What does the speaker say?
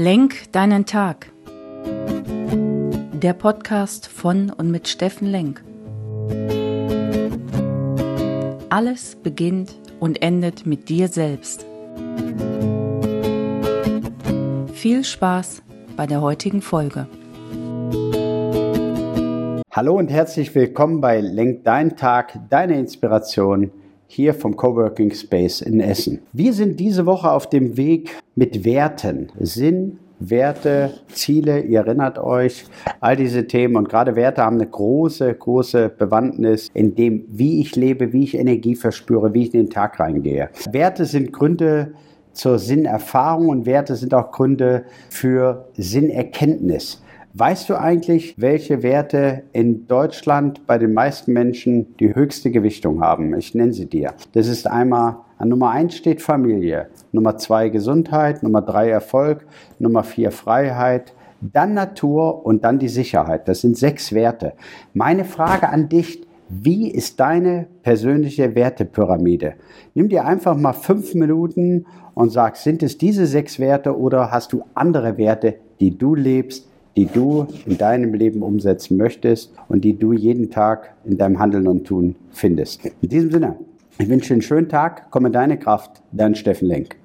Lenk deinen Tag. Der Podcast von und mit Steffen Lenk. Alles beginnt und endet mit dir selbst. Viel Spaß bei der heutigen Folge. Hallo und herzlich willkommen bei Lenk deinen Tag, deine Inspiration hier vom Coworking Space in Essen. Wir sind diese Woche auf dem Weg mit Werten, Sinn, Werte, Ziele, ihr erinnert euch, all diese Themen und gerade Werte haben eine große, große Bewandtnis in dem, wie ich lebe, wie ich Energie verspüre, wie ich in den Tag reingehe. Werte sind Gründe zur Sinnerfahrung und Werte sind auch Gründe für Sinnerkenntnis. Weißt du eigentlich, welche Werte in Deutschland bei den meisten Menschen die höchste Gewichtung haben? Ich nenne sie dir. Das ist einmal an Nummer eins steht Familie, Nummer zwei Gesundheit, Nummer drei Erfolg, Nummer vier Freiheit, dann Natur und dann die Sicherheit. Das sind sechs Werte. Meine Frage an dich, wie ist deine persönliche Wertepyramide? Nimm dir einfach mal fünf Minuten und sag, sind es diese sechs Werte oder hast du andere Werte, die du lebst, die du in deinem Leben umsetzen möchtest und die du jeden Tag in deinem Handeln und Tun findest. In diesem Sinne, ich wünsche dir einen schönen Tag, komm in deine Kraft, dein Steffen Lenk.